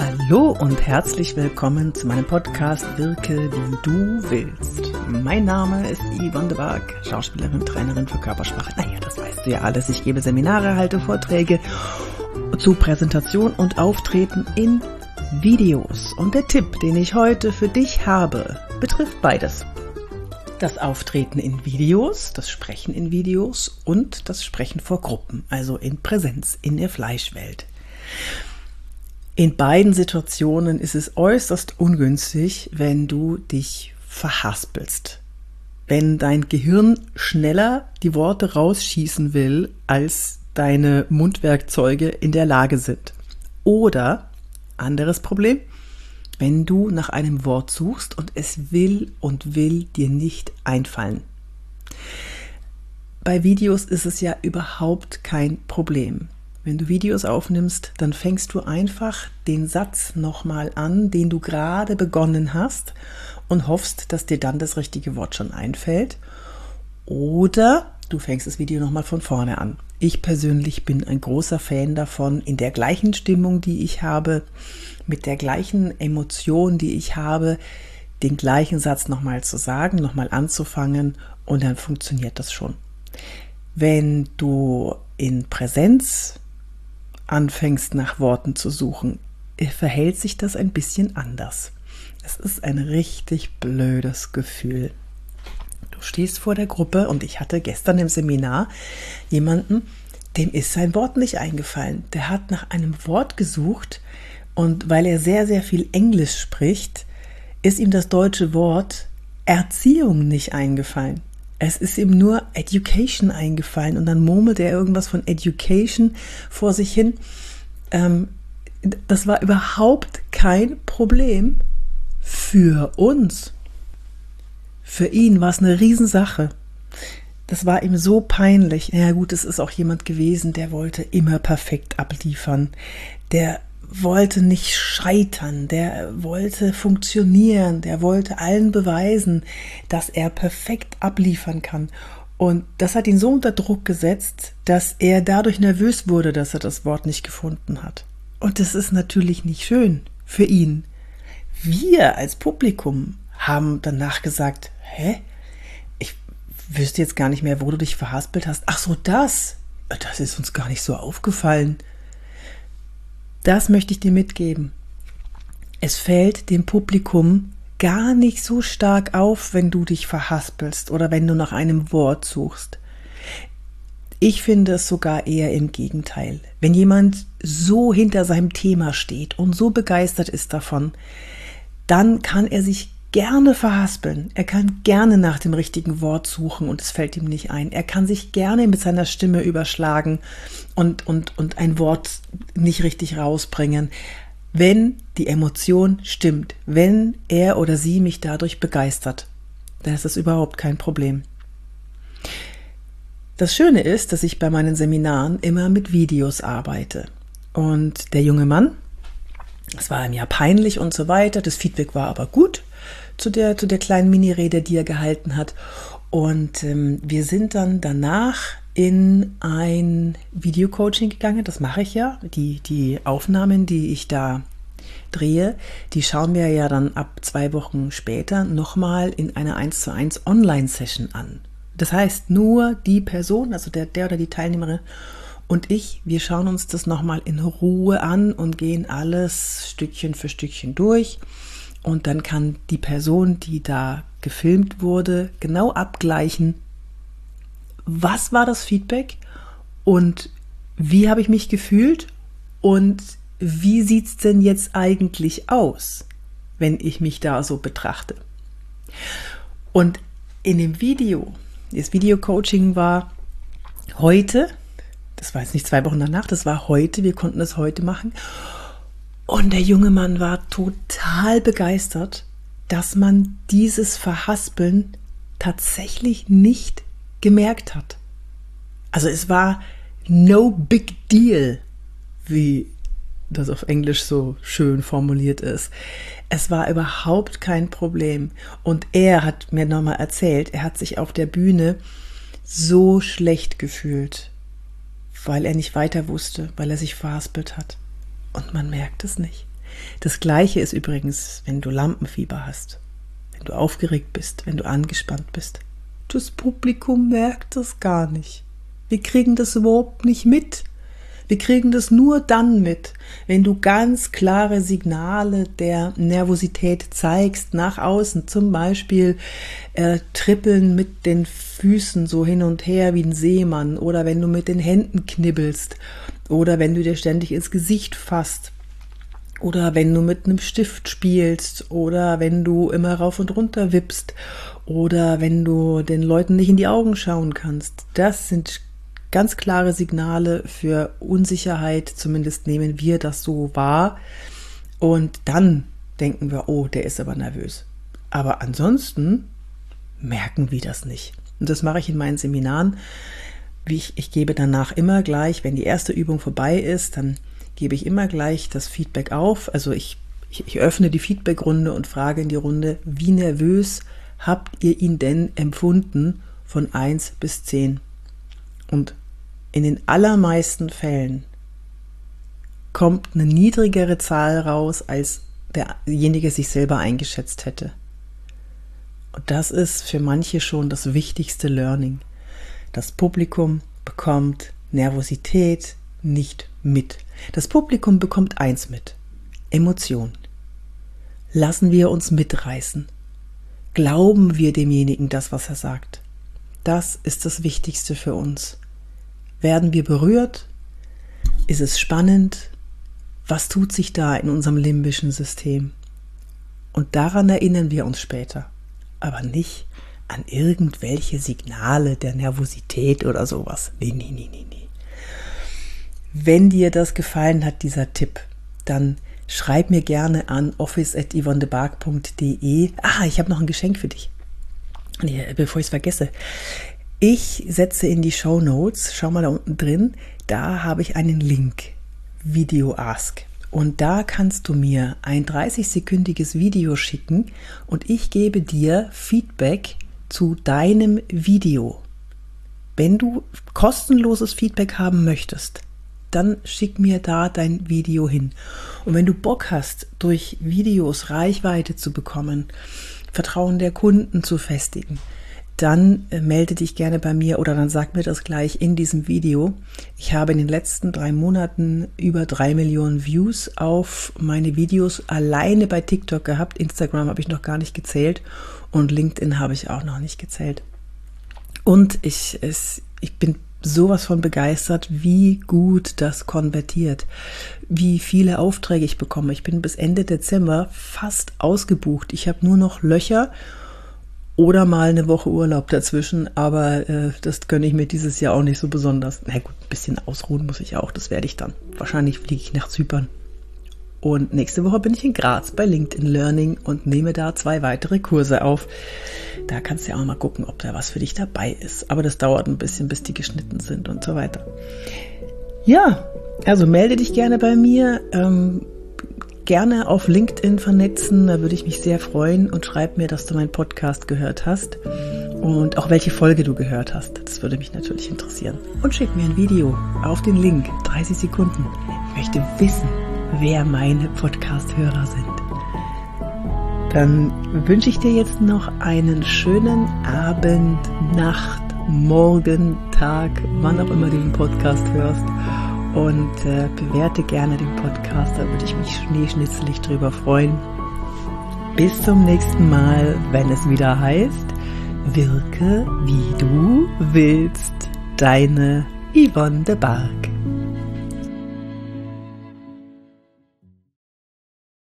Hallo und herzlich willkommen zu meinem Podcast Wirke wie du willst. Mein Name ist Yvonne de Barg, Schauspielerin, Trainerin für Körpersprache. Naja, das weißt du ja alles. Ich gebe Seminare, halte Vorträge zu Präsentation und Auftreten in Videos. Und der Tipp, den ich heute für dich habe, betrifft beides. Das Auftreten in Videos, das Sprechen in Videos und das Sprechen vor Gruppen, also in Präsenz, in der Fleischwelt. In beiden Situationen ist es äußerst ungünstig, wenn du dich verhaspelst. Wenn dein Gehirn schneller die Worte rausschießen will, als deine Mundwerkzeuge in der Lage sind. Oder, anderes Problem, wenn du nach einem Wort suchst und es will und will dir nicht einfallen. Bei Videos ist es ja überhaupt kein Problem. Wenn du Videos aufnimmst, dann fängst du einfach den Satz nochmal an, den du gerade begonnen hast und hoffst, dass dir dann das richtige Wort schon einfällt. Oder du fängst das Video nochmal von vorne an. Ich persönlich bin ein großer Fan davon, in der gleichen Stimmung, die ich habe, mit der gleichen Emotion, die ich habe, den gleichen Satz nochmal zu sagen, nochmal anzufangen und dann funktioniert das schon. Wenn du in Präsenz anfängst nach Worten zu suchen, verhält sich das ein bisschen anders. Es ist ein richtig blödes Gefühl. Du stehst vor der Gruppe und ich hatte gestern im Seminar jemanden, dem ist sein Wort nicht eingefallen. Der hat nach einem Wort gesucht und weil er sehr, sehr viel Englisch spricht, ist ihm das deutsche Wort Erziehung nicht eingefallen. Es ist ihm nur Education eingefallen und dann murmelte er irgendwas von Education vor sich hin. Ähm, das war überhaupt kein Problem für uns. Für ihn war es eine Riesensache. Das war ihm so peinlich. Ja gut, es ist auch jemand gewesen, der wollte immer perfekt abliefern. Der wollte nicht scheitern, der wollte funktionieren, der wollte allen beweisen, dass er perfekt abliefern kann. Und das hat ihn so unter Druck gesetzt, dass er dadurch nervös wurde, dass er das Wort nicht gefunden hat. Und das ist natürlich nicht schön für ihn. Wir als Publikum haben danach gesagt, hä? Ich wüsste jetzt gar nicht mehr, wo du dich verhaspelt hast. Ach so, das. Das ist uns gar nicht so aufgefallen. Das möchte ich dir mitgeben. Es fällt dem Publikum gar nicht so stark auf, wenn du dich verhaspelst oder wenn du nach einem Wort suchst. Ich finde es sogar eher im Gegenteil. Wenn jemand so hinter seinem Thema steht und so begeistert ist davon, dann kann er sich gerne verhaspeln. Er kann gerne nach dem richtigen Wort suchen und es fällt ihm nicht ein. Er kann sich gerne mit seiner Stimme überschlagen und, und, und ein Wort nicht richtig rausbringen, wenn die Emotion stimmt, wenn er oder sie mich dadurch begeistert. Dann ist das überhaupt kein Problem. Das Schöne ist, dass ich bei meinen Seminaren immer mit Videos arbeite. Und der junge Mann, es war ihm ja peinlich und so weiter, das Feedback war aber gut zu der, zu der kleinen Mini-Rede, die er gehalten hat. Und ähm, wir sind dann danach in ein Video-Coaching gegangen. Das mache ich ja. Die, die Aufnahmen, die ich da drehe, die schauen wir ja dann ab zwei Wochen später nochmal in einer 1 zu 1 Online-Session an. Das heißt, nur die Person, also der, der oder die Teilnehmerin und ich, wir schauen uns das nochmal in Ruhe an und gehen alles Stückchen für Stückchen durch. Und dann kann die Person, die da gefilmt wurde, genau abgleichen, was war das Feedback und wie habe ich mich gefühlt und wie sieht es denn jetzt eigentlich aus, wenn ich mich da so betrachte. Und in dem Video, das Video-Coaching war heute, das war jetzt nicht zwei Wochen danach, das war heute, wir konnten das heute machen. Und der junge Mann war total begeistert, dass man dieses Verhaspeln tatsächlich nicht gemerkt hat. Also es war no big deal, wie das auf Englisch so schön formuliert ist. Es war überhaupt kein Problem. Und er hat mir nochmal erzählt, er hat sich auf der Bühne so schlecht gefühlt, weil er nicht weiter wusste, weil er sich verhaspelt hat. Und man merkt es nicht. Das gleiche ist übrigens, wenn du Lampenfieber hast, wenn du aufgeregt bist, wenn du angespannt bist. Das Publikum merkt das gar nicht. Wir kriegen das überhaupt nicht mit. Wir kriegen das nur dann mit, wenn du ganz klare Signale der Nervosität zeigst nach außen. Zum Beispiel äh, trippeln mit den Füßen so hin und her wie ein Seemann oder wenn du mit den Händen knibbelst oder wenn du dir ständig ins Gesicht fasst oder wenn du mit einem Stift spielst oder wenn du immer rauf und runter wippst oder wenn du den Leuten nicht in die Augen schauen kannst. Das sind ganz klare Signale für Unsicherheit, zumindest nehmen wir das so wahr. Und dann denken wir, oh, der ist aber nervös. Aber ansonsten merken wir das nicht. Und das mache ich in meinen Seminaren. Ich, ich gebe danach immer gleich, wenn die erste Übung vorbei ist, dann gebe ich immer gleich das Feedback auf. Also ich, ich, ich öffne die Feedbackrunde und frage in die Runde, wie nervös habt ihr ihn denn empfunden von 1 bis 10? Und in den allermeisten Fällen kommt eine niedrigere Zahl raus, als derjenige sich selber eingeschätzt hätte. Und das ist für manche schon das wichtigste Learning. Das Publikum bekommt Nervosität nicht mit. Das Publikum bekommt eins mit. Emotion. Lassen wir uns mitreißen. Glauben wir demjenigen das, was er sagt. Das ist das Wichtigste für uns. Werden wir berührt? Ist es spannend? Was tut sich da in unserem limbischen System? Und daran erinnern wir uns später, aber nicht an irgendwelche Signale der Nervosität oder sowas. Nee, nee, nee, nee, nee. Wenn dir das gefallen hat, dieser Tipp, dann schreib mir gerne an office.yvonnebark.de. Ah, ich habe noch ein Geschenk für dich. Nee, bevor ich es vergesse. Ich setze in die Show Notes, schau mal da unten drin, da habe ich einen Link, Video Ask. Und da kannst du mir ein 30-sekündiges Video schicken und ich gebe dir Feedback zu deinem Video. Wenn du kostenloses Feedback haben möchtest, dann schick mir da dein Video hin. Und wenn du Bock hast, durch Videos Reichweite zu bekommen, Vertrauen der Kunden zu festigen, dann äh, melde dich gerne bei mir oder dann sag mir das gleich in diesem Video. Ich habe in den letzten drei Monaten über drei Millionen Views auf meine Videos alleine bei TikTok gehabt. Instagram habe ich noch gar nicht gezählt und LinkedIn habe ich auch noch nicht gezählt. Und ich, es, ich bin sowas von begeistert, wie gut das konvertiert, wie viele Aufträge ich bekomme. Ich bin bis Ende Dezember fast ausgebucht. Ich habe nur noch Löcher oder mal eine Woche Urlaub dazwischen, aber äh, das gönne ich mir dieses Jahr auch nicht so besonders. Na gut, ein bisschen ausruhen muss ich auch, das werde ich dann. Wahrscheinlich fliege ich nach Zypern. Und nächste Woche bin ich in Graz bei LinkedIn Learning und nehme da zwei weitere Kurse auf. Da kannst du ja auch mal gucken, ob da was für dich dabei ist. Aber das dauert ein bisschen, bis die geschnitten sind und so weiter. Ja, also melde dich gerne bei mir. Ähm, gerne auf LinkedIn vernetzen, da würde ich mich sehr freuen und schreib mir, dass du meinen Podcast gehört hast und auch welche Folge du gehört hast. Das würde mich natürlich interessieren. Und schick mir ein Video auf den Link, 30 Sekunden. Ich möchte wissen, wer meine Podcast-Hörer sind. Dann wünsche ich dir jetzt noch einen schönen Abend, Nacht, Morgen, Tag, wann auch immer du den Podcast hörst und äh, bewerte gerne den Podcast, da würde ich mich schneeschnitzelig drüber freuen. Bis zum nächsten Mal, wenn es wieder heißt, wirke wie du willst, deine Yvonne de Barg.